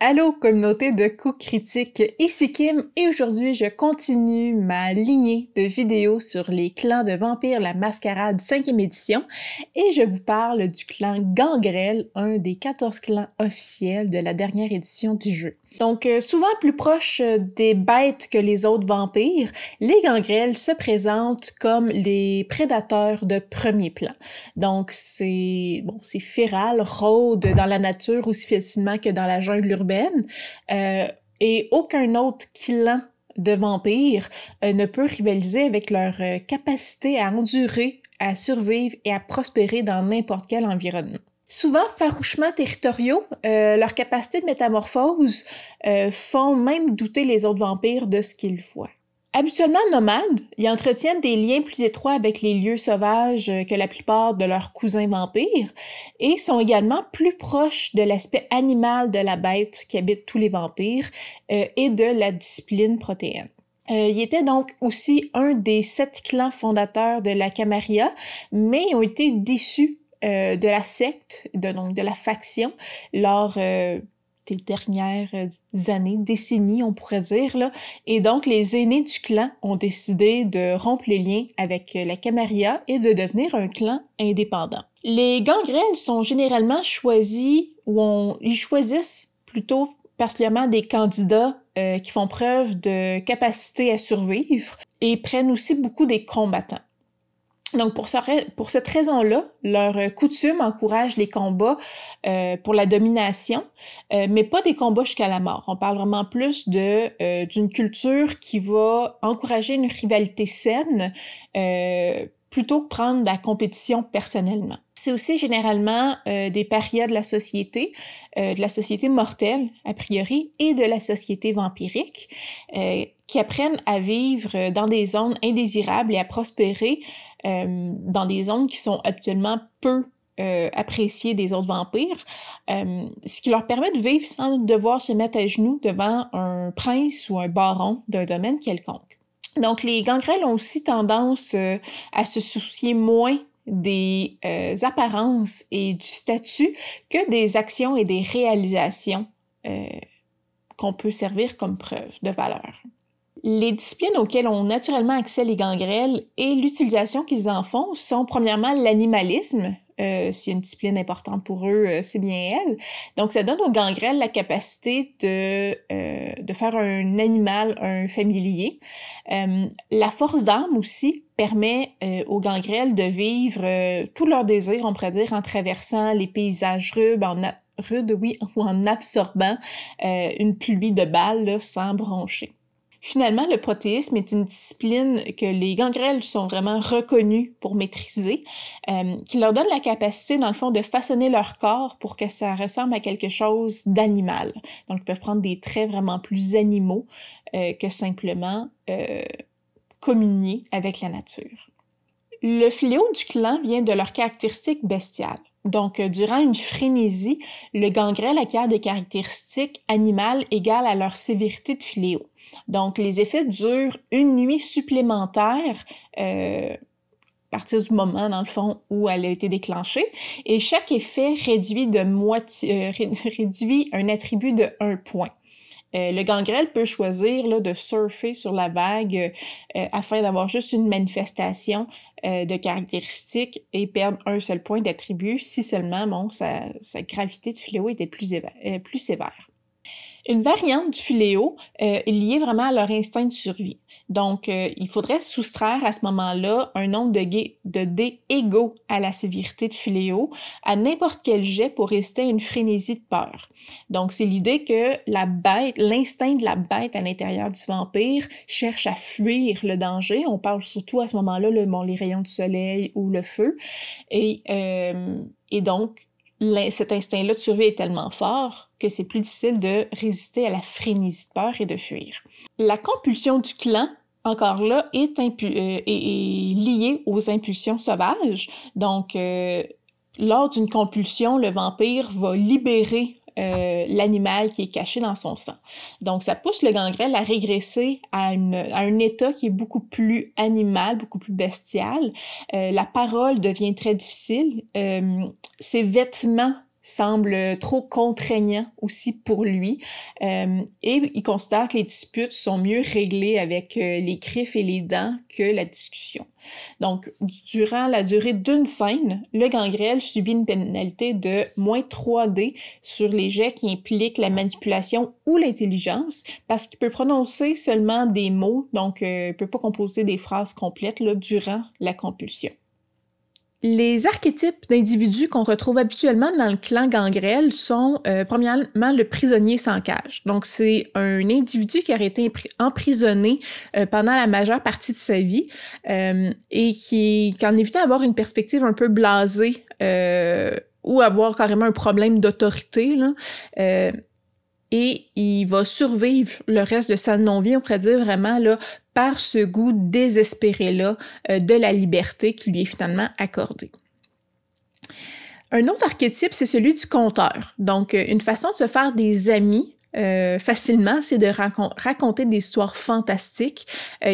Allô communauté de coups critiques, ici Kim et aujourd'hui je continue ma lignée de vidéos sur les clans de Vampire la Mascarade 5e édition et je vous parle du clan Gangrel, un des 14 clans officiels de la dernière édition du jeu. Donc euh, souvent plus proche euh, des bêtes que les autres vampires, les gangrels se présentent comme les prédateurs de premier plan. Donc c'est bon, c'est féral, rôde dans la nature aussi facilement que dans la jungle urbaine euh, et aucun autre clan de vampires euh, ne peut rivaliser avec leur capacité à endurer, à survivre et à prospérer dans n'importe quel environnement. Souvent farouchement territoriaux, leur capacité de métamorphose font même douter les autres vampires de ce qu'ils voient. Habituellement nomades, ils entretiennent des liens plus étroits avec les lieux sauvages que la plupart de leurs cousins vampires et sont également plus proches de l'aspect animal de la bête qui habite tous les vampires euh, et de la discipline protéine. Euh, il était donc aussi un des sept clans fondateurs de la Camarilla, mais ils ont été déçus euh, de la secte, de, donc de la faction, lors des dernières euh, années, décennies, on pourrait dire. Là. Et donc, les aînés du clan ont décidé de rompre les liens avec euh, la Camarilla et de devenir un clan indépendant. Les gangrels sont généralement choisis, ou on, ils choisissent plutôt particulièrement des candidats euh, qui font preuve de capacité à survivre et prennent aussi beaucoup des combattants. Donc, pour, cette raison-là, leur euh, coutume encourage les combats euh, pour la domination, euh, mais pas des combats jusqu'à la mort. On parle vraiment plus de d'une culture qui va encourager une rivalité saine plutôt que prendre la compétition personnellement. C'est aussi généralement des parias de la société, de la société mortelle, a priori, et de la société vampirique, qui apprennent à vivre dans des zones indésirables et à prospérer euh, dans des zones qui sont actuellement peu euh, appréciées des autres vampires, euh, ce qui leur permet de vivre sans devoir se mettre à genoux devant un prince ou un baron d'un domaine quelconque. Donc les gangrels ont aussi tendance à se soucier moins des apparences et du statut que des actions et des réalisations qu'on peut servir comme preuve de valeur. Les disciplines auxquelles ont naturellement accès les gangrels et l'utilisation qu'ils en font sont premièrement l'animalisme. Euh, une discipline importante pour eux, euh, c'est bien elle. Donc, ça donne aux gangrels la capacité de, euh, de faire un animal un familier. Euh, la force d'âme aussi permet aux gangrels de vivre tous leurs désirs, on pourrait dire, en traversant les paysages rudes, en, rudes, oui, ou en absorbant une pluie de balles sans broncher. Finalement, le protéisme est une discipline que les gangrels sont vraiment reconnus pour maîtriser, euh, qui leur donne la capacité, dans le fond, de façonner leur corps pour que ça ressemble à quelque chose d'animal. Donc, ils peuvent prendre des traits vraiment plus animaux euh, que simplement euh, communier avec la nature. Le fléau du clan vient de leurs caractéristiques bestiales. Donc, euh, durant une frénésie, le gangrel acquiert des caractéristiques animales égales à leur sévérité de fléau. Donc, les effets durent une nuit supplémentaire euh, à partir du moment, dans le fond, où elle a été déclenchée. Et chaque effet réduit de moitié, euh, réduit un attribut de un point. Le gangrel peut choisir là, de surfer sur la vague afin d'avoir juste une manifestation euh, de caractéristiques et perdre un seul point d'attribut si seulement bon, sa, gravité de fléau était plus, plus sévère. Une variante du filéo euh, est liée vraiment à leur instinct de survie. Donc, euh, il faudrait soustraire à ce moment-là un nombre de, de dés égaux à la sévérité de filéo à n'importe quel jet pour résister à une frénésie de peur. Donc, c'est l'idée que la bête, l'instinct de la bête à l'intérieur du vampire cherche à fuir le danger. On parle surtout à ce moment-là, le, les rayons du soleil ou le feu. Et, euh, et donc, cet instinct-là de survie est tellement fort que c'est plus difficile de résister à la frénésie de peur et de fuir. La compulsion du clan, encore là, est, euh, liée aux impulsions sauvages. Donc, euh, lors d'une compulsion, le vampire va libérer euh, l'animal qui est caché dans son sang. Donc, ça pousse le gangrel à régresser à, un état qui est beaucoup plus animal, beaucoup plus bestial. la parole devient très difficile. Ses vêtements semble trop contraignant aussi pour lui. Euh, et il constate que les disputes sont mieux réglées avec euh, les griffes et les dents que la discussion. Donc, durant la durée d'une scène, le gangrel subit une pénalité de moins 3D sur les jets qui impliquent la manipulation ou l'intelligence parce qu'il peut prononcer seulement des mots, donc euh, il ne peut pas composer des phrases complètes durant la compulsion. Les archétypes d'individus qu'on retrouve habituellement dans le clan gangrel sont euh, premièrement le prisonnier sans cage. Donc c'est un individu qui aurait été emprisonné euh, pendant la majeure partie de sa vie euh, et qui, qui en évitait d'avoir une perspective un peu blasée ou avoir carrément un problème d'autorité. Et il va survivre le reste de sa non-vie, on pourrait dire vraiment par ce goût désespéré-là euh, de la liberté qui lui est finalement accordée. Un autre archétype, c'est celui du conteur. Donc, euh, une façon de se faire des amis euh, facilement, c'est de raconter des histoires fantastiques,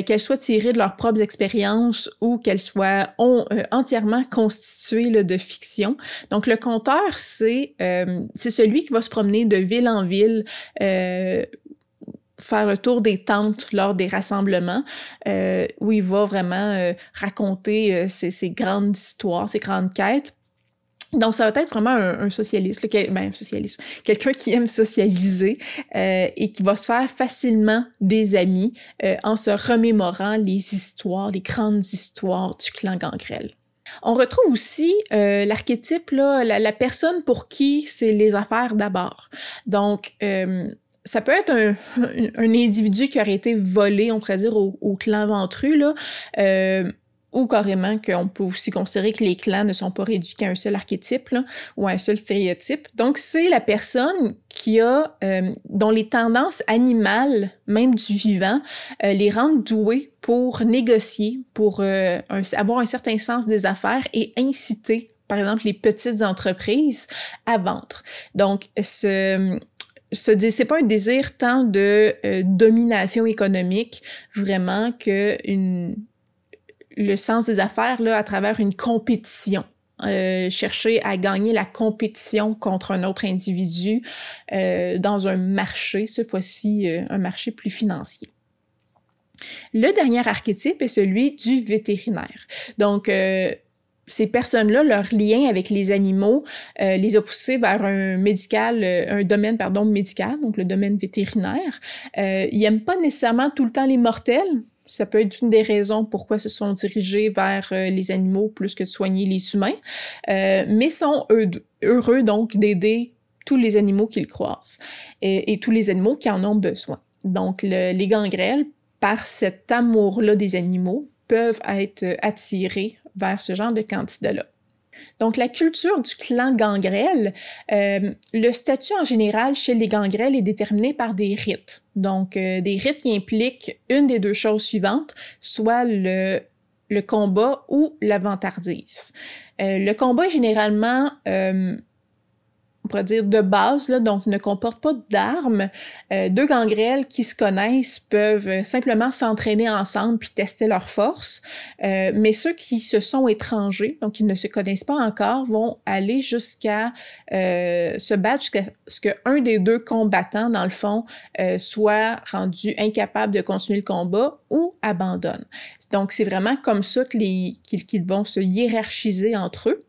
qu'elles soient tirées de leurs propres expériences ou qu'elles soient entièrement constituées de fiction. Donc, le conteur, c'est c'est celui qui va se promener de ville en ville faire le tour des tentes lors des rassemblements, euh, où il va vraiment euh, raconter euh, ses, grandes histoires, ses grandes quêtes. Donc, ça va être vraiment un, socialiste, ben, un socialiste, quelqu'un qui aime socialiser et qui va se faire facilement des amis en se remémorant les histoires, les grandes histoires du clan Gangrel. On retrouve aussi l'archétype, la, la, personne pour qui c'est les affaires d'abord. Donc, ça peut être un, un, individu qui aurait été volé, on pourrait dire, au, clan ventru, là, euh, ou carrément qu'on peut aussi considérer que les clans ne sont pas réduits qu'à un seul archétype là, ou à un seul stéréotype. Donc, c'est la personne qui a, euh, dont les tendances animales, même du vivant, euh, les rendent doués pour négocier, pour euh, avoir un certain sens des affaires et inciter par exemple, les petites entreprises à vendre. Donc, ce, ce c'est pas un désir tant de domination économique vraiment que une, le sens des affaires là à travers une compétition. Euh, chercher à gagner la compétition contre un autre individu euh, dans un marché, cette fois-ci un marché plus financier. Le dernier archétype est celui du vétérinaire. Donc, ces personnes-là, leur lien avec les animaux euh, les a poussés vers un médical, euh, un domaine pardon médical, donc le domaine vétérinaire. Euh, ils n'aiment pas nécessairement tout le temps les mortels. Ça peut être une des raisons pourquoi se sont dirigés vers euh, les animaux plus que de soigner les humains, mais sont heureux donc d'aider tous les animaux qu'ils croisent et, tous les animaux qui en ont besoin. Donc les gangrels, par cet amour-là des animaux, peuvent être attirés vers ce genre de candidat-là. Donc, la culture du clan gangrel, euh, le statut en général chez les gangrels est déterminé par des rites. Donc, euh, des rites qui impliquent une des deux choses suivantes, soit le, combat ou la vantardise. Euh, le combat est généralement on pourrait dire de base, là, donc ne comporte pas d'armes. Euh, deux gangrels qui se connaissent peuvent simplement s'entraîner ensemble puis tester leur force. Euh, mais ceux qui se sont étrangers, donc qui ne se connaissent pas encore, vont aller jusqu'à euh, se battre jusqu'à ce qu'un des deux combattants, dans le fond, soit rendu incapable de continuer le combat ou abandonne. Donc c'est vraiment comme ça qu'ils vont se hiérarchiser entre eux.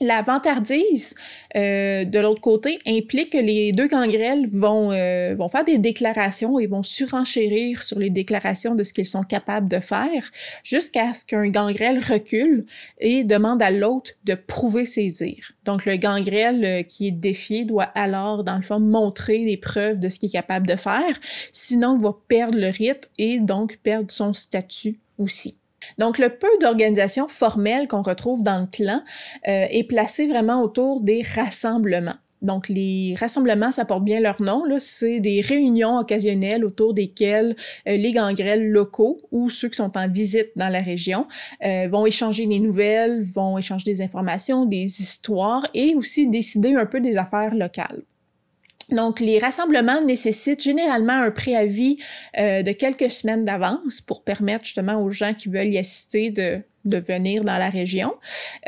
La vantardise, euh, de l'autre côté, implique que les deux gangrels vont, euh, vont faire des déclarations et vont surenchérir sur les déclarations de ce qu'ils sont capables de faire jusqu'à ce qu'un gangrel recule et demande à l'autre de prouver ses dires. Donc, le gangrel euh, qui est défié doit alors, dans le fond, montrer les preuves de ce qu'il est capable de faire, sinon il va perdre le rite et donc perdre son statut aussi. Donc, le peu d'organisation formelle qu'on retrouve dans le clan euh, est placé vraiment autour des rassemblements. Donc, les rassemblements, ça porte bien leur nom. C'est des réunions occasionnelles autour desquelles euh, les gangrels locaux ou ceux qui sont en visite dans la région euh, vont échanger des nouvelles, vont échanger des informations, des histoires et aussi décider un peu des affaires locales. Donc, les rassemblements nécessitent généralement un préavis euh, de quelques semaines d'avance pour permettre justement aux gens qui veulent y assister de, de venir dans la région.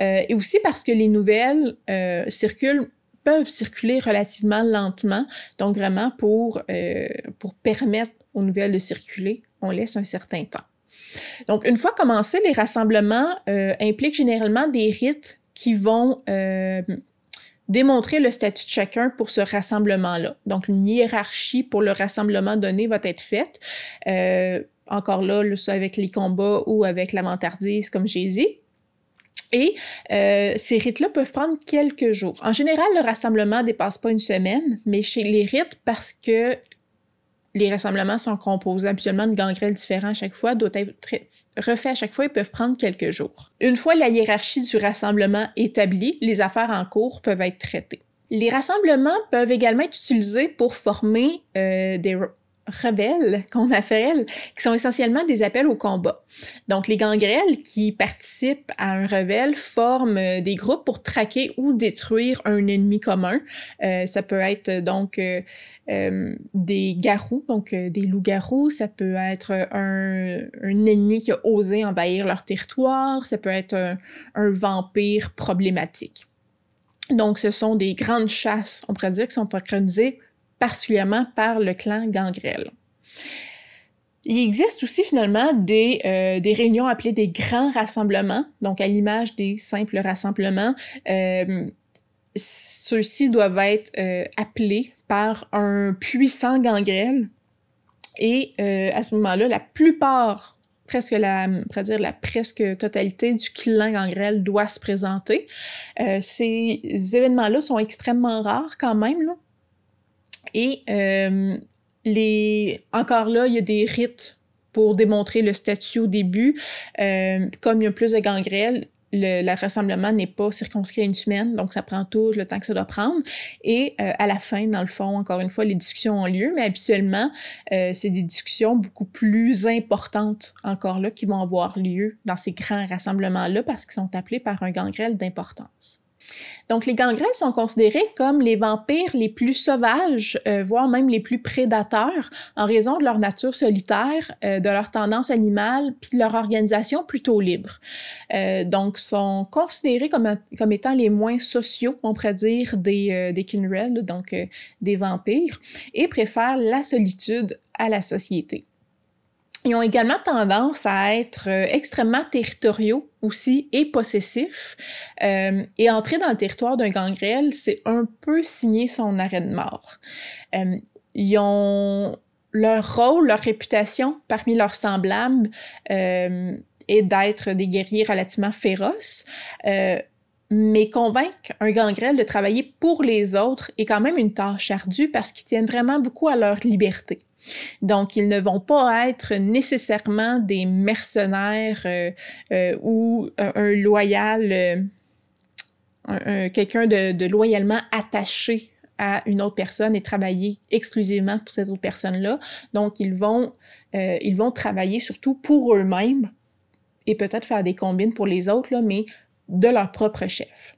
Euh, et aussi parce que les nouvelles euh, circulent peuvent circuler relativement lentement, donc vraiment pour, euh, pour permettre aux nouvelles de circuler, on laisse un certain temps. Donc, une fois commencés, les rassemblements euh, impliquent généralement des rites qui vont euh, démontrer le statut de chacun pour ce rassemblement-là. Donc, une hiérarchie pour le rassemblement donné va être faite. Euh, encore là, soit avec les combats ou avec la vantardise, comme j'ai dit. Et euh, ces rites-là peuvent prendre quelques jours. En général, le rassemblement ne dépasse pas une semaine, mais chez les rites, parce que les rassemblements sont composés habituellement de gangrels différents à chaque fois, doivent être refaits à chaque fois, ils peuvent prendre quelques jours. Une fois la hiérarchie du rassemblement établie, les affaires en cours peuvent être traitées. Les rassemblements peuvent également être utilisés pour former euh, des, rebelles qu'on appelle, qui sont essentiellement des appels au combat. Donc, les gangrels qui participent à un rebelle forment euh, des groupes pour traquer ou détruire un ennemi commun. Euh, ça peut être donc euh, euh des garous, donc des loups-garous. Ça peut être un, ennemi qui a osé envahir leur territoire. Ça peut être un, un vampire problématique. Donc, ce sont des grandes chasses, on pourrait dire, qui sont organisées particulièrement par le clan Gangrel. Il existe aussi finalement des, euh, des, réunions appelées des grands rassemblements, donc à l'image des simples rassemblements. Euh, Ceux-ci doivent être euh, appelés par un puissant gangrel. Et à ce moment-là, la plupart, presque la, dire la presque totalité du clan gangrel doit se présenter. Ces événements-là sont extrêmement rares quand même. Et euh, les... encore là, il y a des rites pour démontrer le statut au début. Euh, comme il y a plus de gangrèles, le, le rassemblement n'est pas circonscrit à une semaine, donc ça prend tout le temps que ça doit prendre. Et euh, à la fin, dans le fond, encore une fois, les discussions ont lieu, mais habituellement, c'est des discussions beaucoup plus importantes encore là qui vont avoir lieu dans ces grands rassemblements-là parce qu'ils sont appelés par un gangrel d'importance. Donc, les gangrels sont considérés comme les vampires les plus sauvages, euh, voire même les plus prédateurs, en raison de leur nature solitaire, euh, de leur tendance animale, puis de leur organisation plutôt libre. Euh, donc, sont considérés comme, étant les moins sociaux, on pourrait dire, des, des donc des vampires, et préfèrent la solitude à la société. Ils ont également tendance à être euh, extrêmement territoriaux aussi et possessifs. Euh, et entrer dans le territoire d'un gangrel, c'est un peu signer son arrêt de mort. Euh, ils ont leur rôle, leur réputation parmi leurs semblables euh, est d'être des guerriers relativement féroces. Euh, mais convaincre un gangrel de travailler pour les autres est quand même une tâche ardue parce qu'ils tiennent vraiment beaucoup à leur liberté. Donc, ils ne vont pas être nécessairement des mercenaires euh, euh, ou un, loyal, euh, quelqu'un de, loyalement attaché à une autre personne et travailler exclusivement pour cette autre personne-là. Donc, ils vont, ils vont travailler surtout pour eux-mêmes et peut-être faire des combines pour les autres, là, mais de leur propre chef.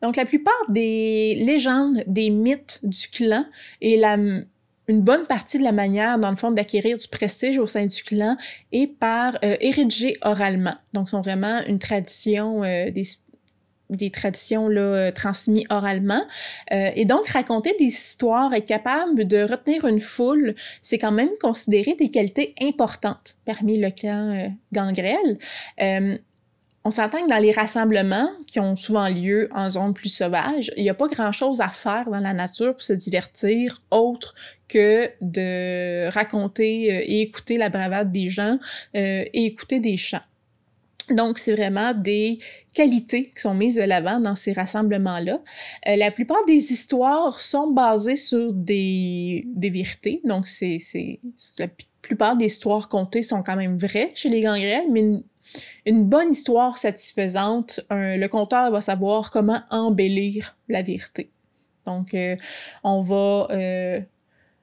Donc, la plupart des légendes, des mythes du clan et la, une bonne partie de la manière, dans le fond, d'acquérir du prestige au sein du clan est par euh, oralement. Donc, sont vraiment une tradition euh, des des traditions là, euh, transmises oralement. Euh, et donc, raconter des histoires, être capable de retenir une foule, c'est quand même considéré des qualités importantes parmi le clan gangrel. On s'entend que dans les rassemblements qui ont souvent lieu en zone plus sauvage, il n'y a pas grand-chose à faire dans la nature pour se divertir autre que de raconter euh, et écouter la bravade des gens euh, et écouter des chants. Donc, c'est vraiment des qualités qui sont mises de l'avant dans ces rassemblements-là. Euh, la plupart des histoires sont basées sur des, des vérités. Donc, c'est, la plupart des histoires contées sont quand même vraies chez les gangrels, mais une, bonne histoire satisfaisante, le conteur va savoir comment embellir la vérité. Donc, euh, on va... Euh,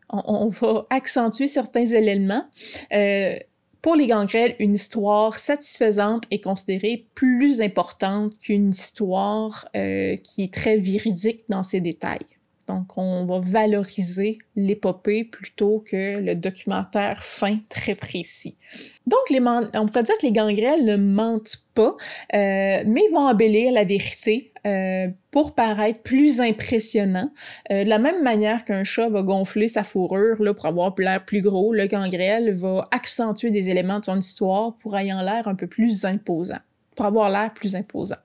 on, va accentuer certains éléments. Euh, pour les gangrels, une histoire satisfaisante est considérée plus importante qu'une histoire qui est très véridique dans ses détails. Donc, on va valoriser l'épopée plutôt que le documentaire fin très précis. Donc, on pourrait dire que les gangrels ne mentent pas, euh, mais vont embellir la vérité euh, pour paraître plus impressionnant. Euh, de la même manière qu'un chat va gonfler sa fourrure pour avoir l'air plus gros, le gangrel va accentuer des éléments de son histoire pour ayant l'air un peu plus imposant, pour avoir l'air plus imposant.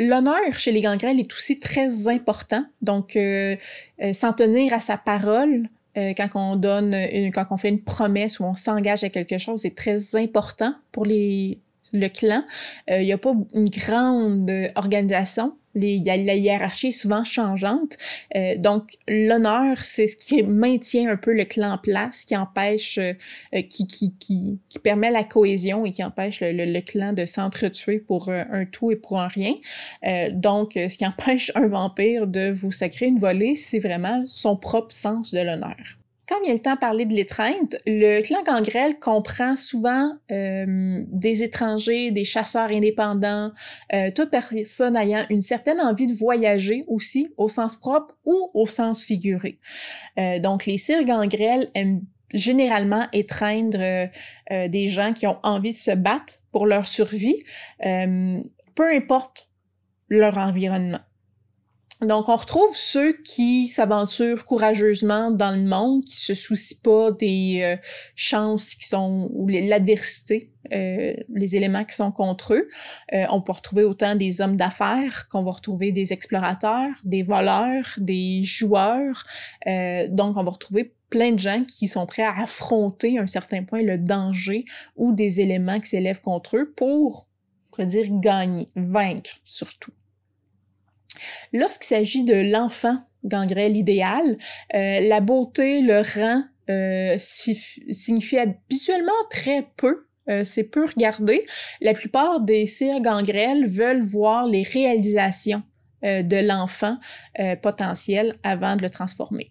L'honneur chez les gangrels est aussi très important. Donc, euh, euh, s'en tenir à sa parole euh, quand on donne, quand on fait une promesse ou on s'engage à quelque chose est très important pour les, le clan. Il n'y a pas une grande organisation les, la hiérarchie est souvent changeante. Euh, donc, l'honneur, c'est ce qui maintient un peu le clan en place, qui empêche, euh, euh, qui, qui, qui, qui, permet la cohésion et qui empêche le, le, clan de s'entretuer pour un tout et pour un rien. donc, ce qui empêche un vampire de vous sacrer une volée, c'est vraiment son propre sens de l'honneur. Quand vient le temps de parler de l'étreinte, le clan gangrel comprend souvent euh, des étrangers, des chasseurs indépendants, euh, toute personne ayant une certaine envie de voyager aussi, au sens propre ou au sens figuré. Euh, donc, les cires gangrels aiment généralement étreindre des gens qui ont envie de se battre pour leur survie, peu importe leur environnement. Donc, on retrouve ceux qui s'aventurent courageusement dans le monde, qui se soucient pas des euh, chances qui sont ou l'adversité, euh, les éléments qui sont contre eux. Euh, on peut retrouver autant des hommes d'affaires qu'on va retrouver des explorateurs, des voleurs, des joueurs. donc, on va retrouver plein de gens qui sont prêts à affronter à un certain point le danger ou des éléments qui s'élèvent contre eux pour, on dire, gagner, vaincre surtout. Lorsqu'il s'agit de l'enfant gangrel idéal, euh, la beauté, le rang euh, signifie habituellement très peu. Euh, c'est peu regardé. La plupart des cires gangrels veulent voir les réalisations de l'enfant potentiel avant de le transformer.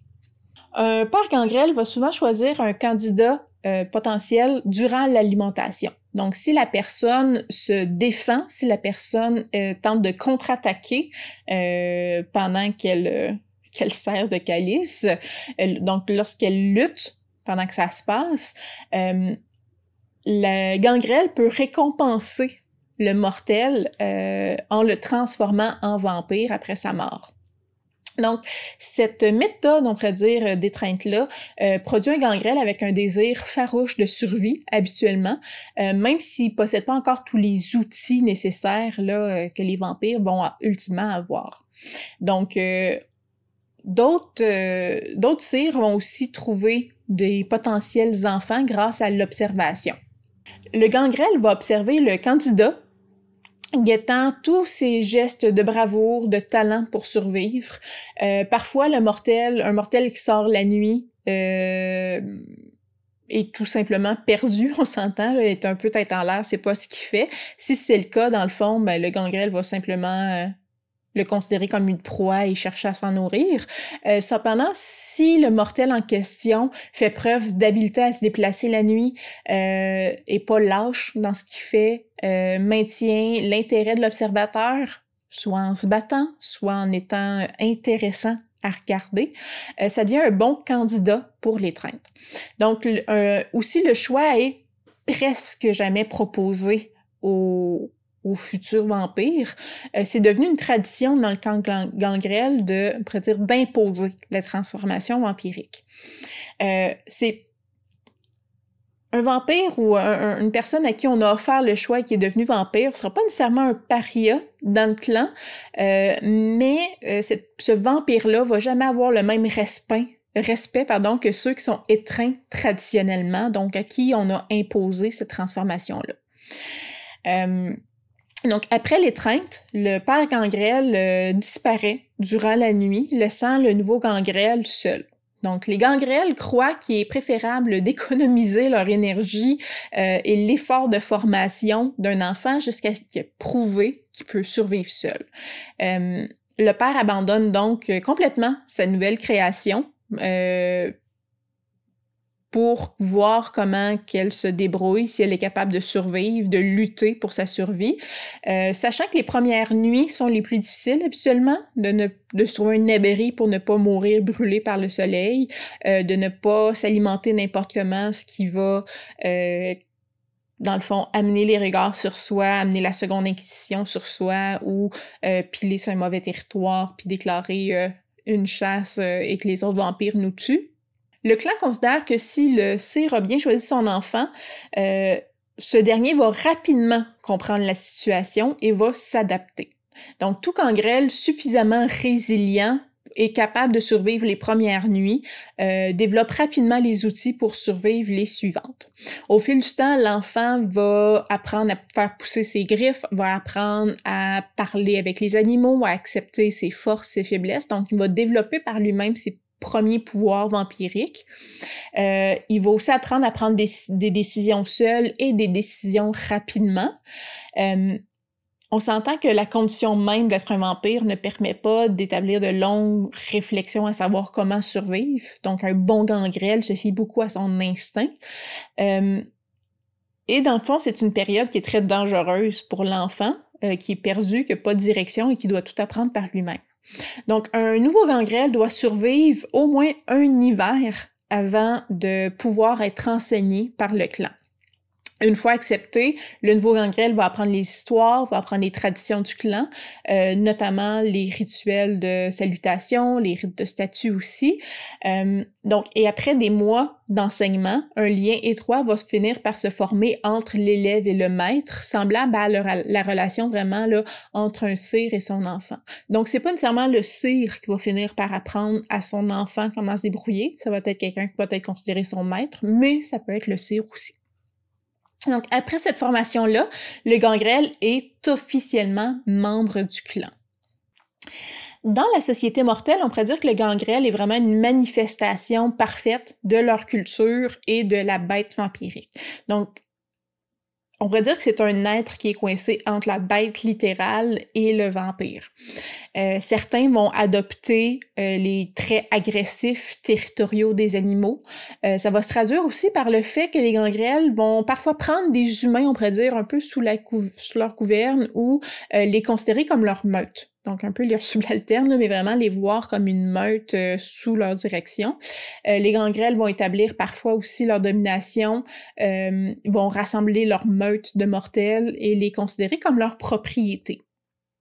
Un père gangrel va souvent choisir un candidat potentiel durant l'alimentation. Donc, si la personne se défend, si la personne euh, tente de contre-attaquer euh, pendant qu'elle euh, qu'elle sert de calice, donc lorsqu'elle lutte pendant que ça se passe, la gangrel peut récompenser le mortel en le transformant en vampire après sa mort. Donc, cette méthode, on pourrait dire, euh, d'étreinte-là, euh, produit un gangrel avec un désir farouche de survie, habituellement, euh, même s'il ne possède pas encore tous les outils nécessaires là, que les vampires vont ultimement avoir. Donc, d'autres d'autres cires vont aussi trouver des potentiels enfants grâce à l'observation. Le gangrel va observer le candidat guettant tous ces gestes de bravoure, de talent pour survivre. Euh, parfois, le mortel, un mortel qui sort la nuit, euh, est tout simplement perdu, on s'entend, est un peu tête en l'air, c'est pas ce qu'il fait. Si c'est le cas, dans le fond, ben, le gangrel va simplement euh, le considérer comme une proie et chercher à s'en nourrir. Euh, cependant, si le mortel en question fait preuve d'habileté à se déplacer la nuit euh, et pas lâche dans ce qu'il fait, euh, maintient l'intérêt de l'observateur, soit en se battant, soit en étant intéressant à regarder, ça devient un bon candidat pour l'étreinte. Donc, aussi, le choix est presque jamais proposé aux, aux futurs vampires, euh, c'est devenu une tradition dans le camp gangrel de, on dire, d'imposer la transformation vampirique. Euh, c'est un vampire ou une personne à qui on a offert le choix et qui est devenu vampire ne sera pas nécessairement un paria dans le clan, euh, mais ce vampire-là va jamais avoir le même respect respect pardon, que ceux qui sont étreints traditionnellement, donc à qui on a imposé cette transformation-là. Donc, après l'étreinte, le père gangrel euh, disparaît durant la nuit, laissant le nouveau gangrel seul. Donc, les gangrels croient qu'il est préférable d'économiser leur énergie euh, et l'effort de formation d'un enfant jusqu'à ce qu'il ait prouvé qu'il peut survivre seul. Euh, le père abandonne donc complètement sa nouvelle création pour voir comment qu'elle se débrouille, si elle est capable de survivre, de lutter pour sa survie. Euh, sachant que les premières nuits sont les plus difficiles habituellement, de, ne, de se trouver un abri pour ne pas mourir brûlé par le soleil, euh, de ne pas s'alimenter n'importe comment, ce qui va euh, dans le fond, amener les regards sur soi, amener la seconde inquisition sur soi ou euh, piler sur un mauvais territoire puis déclarer euh, une chasse euh, et que les autres vampires nous tuent. Le clan considère que si le sire a bien choisi son enfant, ce dernier va rapidement comprendre la situation et va s'adapter. Donc, tout cangrel suffisamment résilient est capable de survivre les premières nuits, euh, développe rapidement les outils pour survivre les suivantes. Au fil du temps, l'enfant va apprendre à faire pousser ses griffes, va apprendre à parler avec les animaux, à accepter ses forces, ses faiblesses. Donc, il va développer par lui-même ses premiers pouvoirs vampiriques. Euh, il va aussi apprendre à prendre des, des, décisions seules et des décisions rapidement. Euh, on s'entend que la condition même d'être un vampire ne permet pas d'établir de longues réflexions à savoir comment survivre. Donc, un bon gangrel se fie beaucoup à son instinct. Euh, et dans le fond, c'est une période qui est très dangereuse pour l'enfant, euh, qui est perdu, qui n'a pas de direction et qui doit tout apprendre par lui-même. Donc, un nouveau gangrel doit survivre au moins un hiver avant de pouvoir être enseigné par le clan. Une fois accepté, le nouveau gangrel va apprendre les histoires, va apprendre les traditions du clan, euh, notamment les rituels de salutation, les rites de statut aussi. Euh, donc, et après des mois d'enseignement, un lien étroit va se finir par se former entre l'élève et le maître, semblable à la relation vraiment là entre un sire et son enfant. Donc, c'est pas nécessairement le sire qui va finir par apprendre à son enfant comment se débrouiller. Ça va être quelqu'un qui va être considéré son maître, mais ça peut être le sire aussi. Donc, après cette formation-là, le gangrel est officiellement membre du clan. Dans la société mortelle, on pourrait dire que le gangrel est vraiment une manifestation parfaite de leur culture et de la bête vampirique. Donc, on pourrait dire que c'est un être qui est coincé entre la bête littérale et le vampire. Euh, certains vont adopter euh, les traits agressifs territoriaux des animaux. Euh, ça va se traduire aussi par le fait que les gangrels vont parfois prendre des humains, on pourrait dire, un peu sous, la sous leur gouverne ou les considérer comme leur meute donc un peu les subalternes, mais vraiment les voir comme une meute euh, sous leur direction. Euh, les gangrels vont établir parfois aussi leur domination, euh, vont rassembler leur meute de mortels et les considérer comme leur propriété.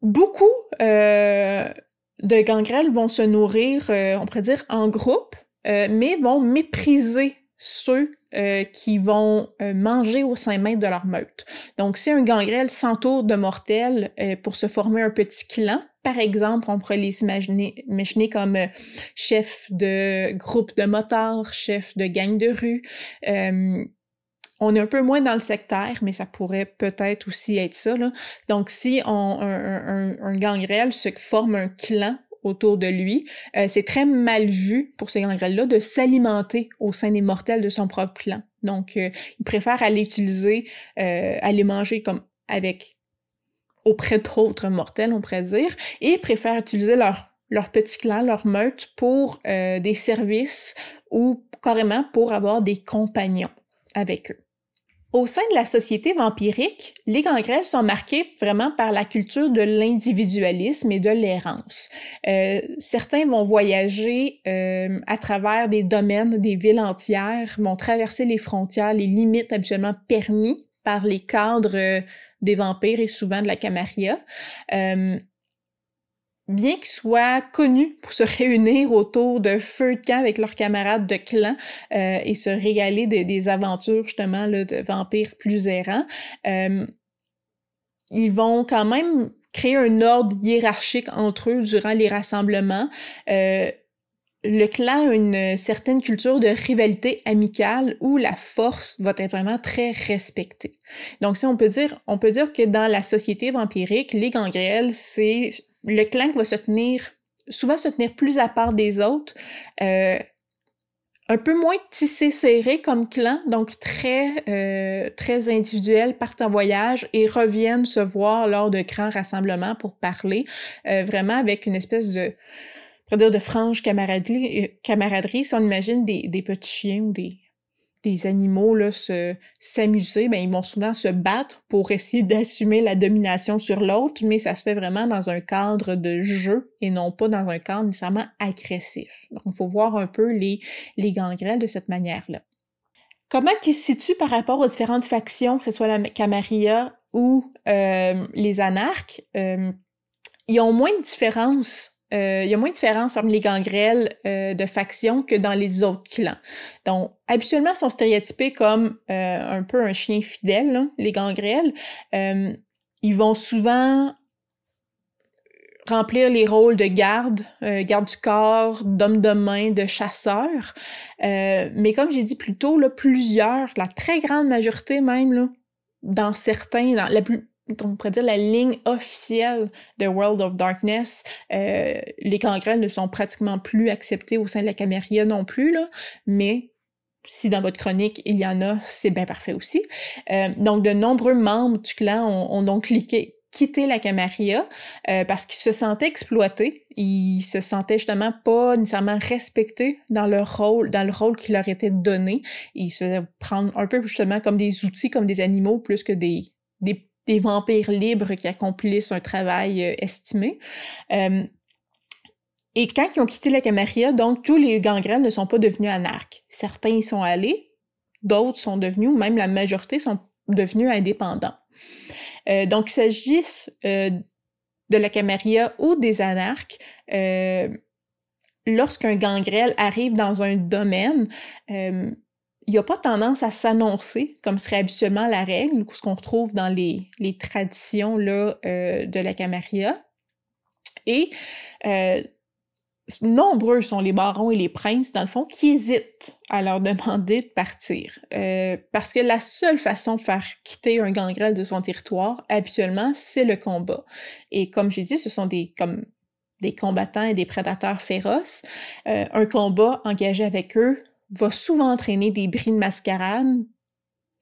Beaucoup de gangrels vont se nourrir, on pourrait dire, en groupe, mais vont mépriser ceux qui vont manger au sein même de leur meute. Donc, si un gangrel s'entoure de mortels pour se former un petit clan, par exemple, on pourrait les imaginer, comme euh, chef de groupe de motards, chef de gang de rue. Euh, on est un peu moins dans le sectaire, mais ça pourrait peut-être aussi être ça. Donc, si on, un, un, gangrel se forme un clan autour de lui, euh, c'est très mal vu pour ces gangrels-là de s'alimenter au sein des mortels de son propre clan. Donc, il préfère aller utiliser, aller manger comme avec auprès d'autres mortels, on pourrait dire, et préfèrent utiliser leur, leur petit clan, leur meute pour euh, des services ou carrément pour avoir des compagnons avec eux. Au sein de la société vampirique, les gangrels sont marqués vraiment par la culture de l'individualisme et de l'errance. Euh, certains vont voyager euh, à travers des domaines, des villes entières, vont traverser les frontières, les limites habituellement permis par les cadres des vampires et souvent de la Camarilla. Euh, bien qu'ils soient connus pour se réunir autour de feux de camp avec leurs camarades de clan euh, et se régaler des aventures justement là, de vampires plus errants, euh, ils vont quand même créer un ordre hiérarchique entre eux durant les rassemblements. Euh, le clan a une certaine culture de rivalité amicale où la force va être vraiment très respectée. Donc, si on peut dire, on peut dire que dans la société vampirique, les gangrels, c'est le clan va se tenir, souvent se tenir plus à part des autres, euh, un peu moins tissé serré comme clan, donc très euh, très individuel, partent en voyage et reviennent se voir lors de grands rassemblements pour parler, euh, vraiment avec une espèce de dire de franche camaraderie, camaraderie si on imagine des, des petits chiens ou des, des animaux là, se, s'amuser, ben, ils vont souvent se battre pour essayer d'assumer la domination sur l'autre, mais ça se fait vraiment dans un cadre de jeu et non pas dans un cadre nécessairement agressif. Donc, il faut voir un peu les, les de cette manière-là. Comment ils se situent par rapport aux différentes factions, que ce soit la Camarilla ou euh, les anarques? Euh, ils ont moins de euh, il y a moins de différence entre les gangrels euh, de factions que dans les autres clans. Donc, habituellement, sont stéréotypés comme euh, un peu un chien fidèle, les gangrels. ils vont souvent remplir les rôles de garde, garde du corps, d'homme de main, de chasseur. mais comme j'ai dit plus tôt, là, plusieurs, la très grande majorité même, là, dans certains, dans la plus, on pourrait dire la ligne officielle de World of Darkness. Euh, les gangrels ne sont pratiquement plus acceptés au sein de la Caméria non plus, là, mais si dans votre chronique il y en a, c'est bien parfait aussi. Euh, donc de nombreux membres du clan ont, donc cliqué quitté la Camarilla euh, parce qu'ils se sentaient exploités, ils se sentaient justement pas nécessairement respectés dans leur rôle, dans le rôle qui leur était donné. Ils se faisaient un peu justement comme des outils, comme des animaux, plus que des des vampires libres qui accomplissent un travail euh, estimé. Euh, et quand ils ont quitté la Camarilla, donc tous les gangrels ne sont pas devenus anarques. Certains y sont allés, d'autres sont devenus, ou même la majorité sont devenus indépendants. Euh, donc, s'agisse de la Camarilla ou des anarques, lorsqu'un gangrel arrive dans un domaine, il n'y a pas tendance à s'annoncer comme serait habituellement la règle, ou ce qu'on retrouve dans les, les traditions là, euh, de la Camarilla. Et euh, nombreux sont les barons et les princes, dans le fond, qui hésitent à leur demander de partir. Euh, parce que la seule façon de faire quitter un gangrel de son territoire, habituellement, c'est le combat. Et comme j'ai dit, ce sont des, comme, des combattants et des prédateurs féroces. un combat engagé avec eux va souvent entraîner des bris de mascarade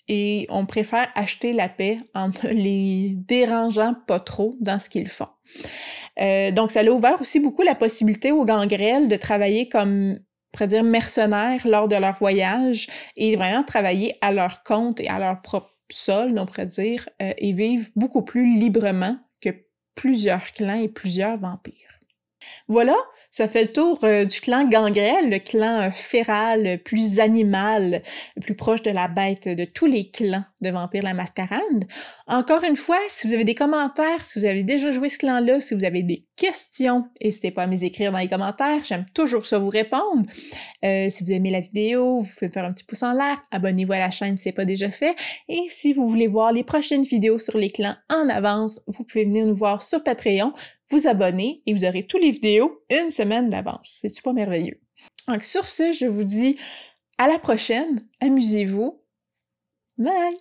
et on préfère acheter la paix en ne les dérangeant pas trop dans ce qu'ils font. Euh, donc, ça a ouvert aussi beaucoup la possibilité aux gangrels de travailler comme, on dire, mercenaires lors de leur voyage et vraiment travailler à leur compte et à leur propre sol, on pourrait dire, euh, et vivre beaucoup plus librement que plusieurs clans et plusieurs vampires. Voilà, ça fait le tour euh, du clan gangrel, le clan euh, féral, plus animal, plus proche de la bête de tous les clans de Vampire la Mascarade. Encore une fois, si vous avez des commentaires, si vous avez déjà joué ce clan-là, si vous avez des questions, n'hésitez pas à me écrire dans les commentaires, j'aime toujours ça vous répondre. Euh, si vous aimez la vidéo, vous pouvez me faire un petit pouce en l'air, abonnez-vous à la chaîne si ce n'est pas déjà fait, et si vous voulez voir les prochaines vidéos sur les clans en avance, vous pouvez venir nous voir sur Patreon, vous abonner et vous aurez toutes les vidéos une semaine d'avance. C'est-tu pas merveilleux? Donc sur ce, je vous dis à la prochaine, amusez-vous. Bye!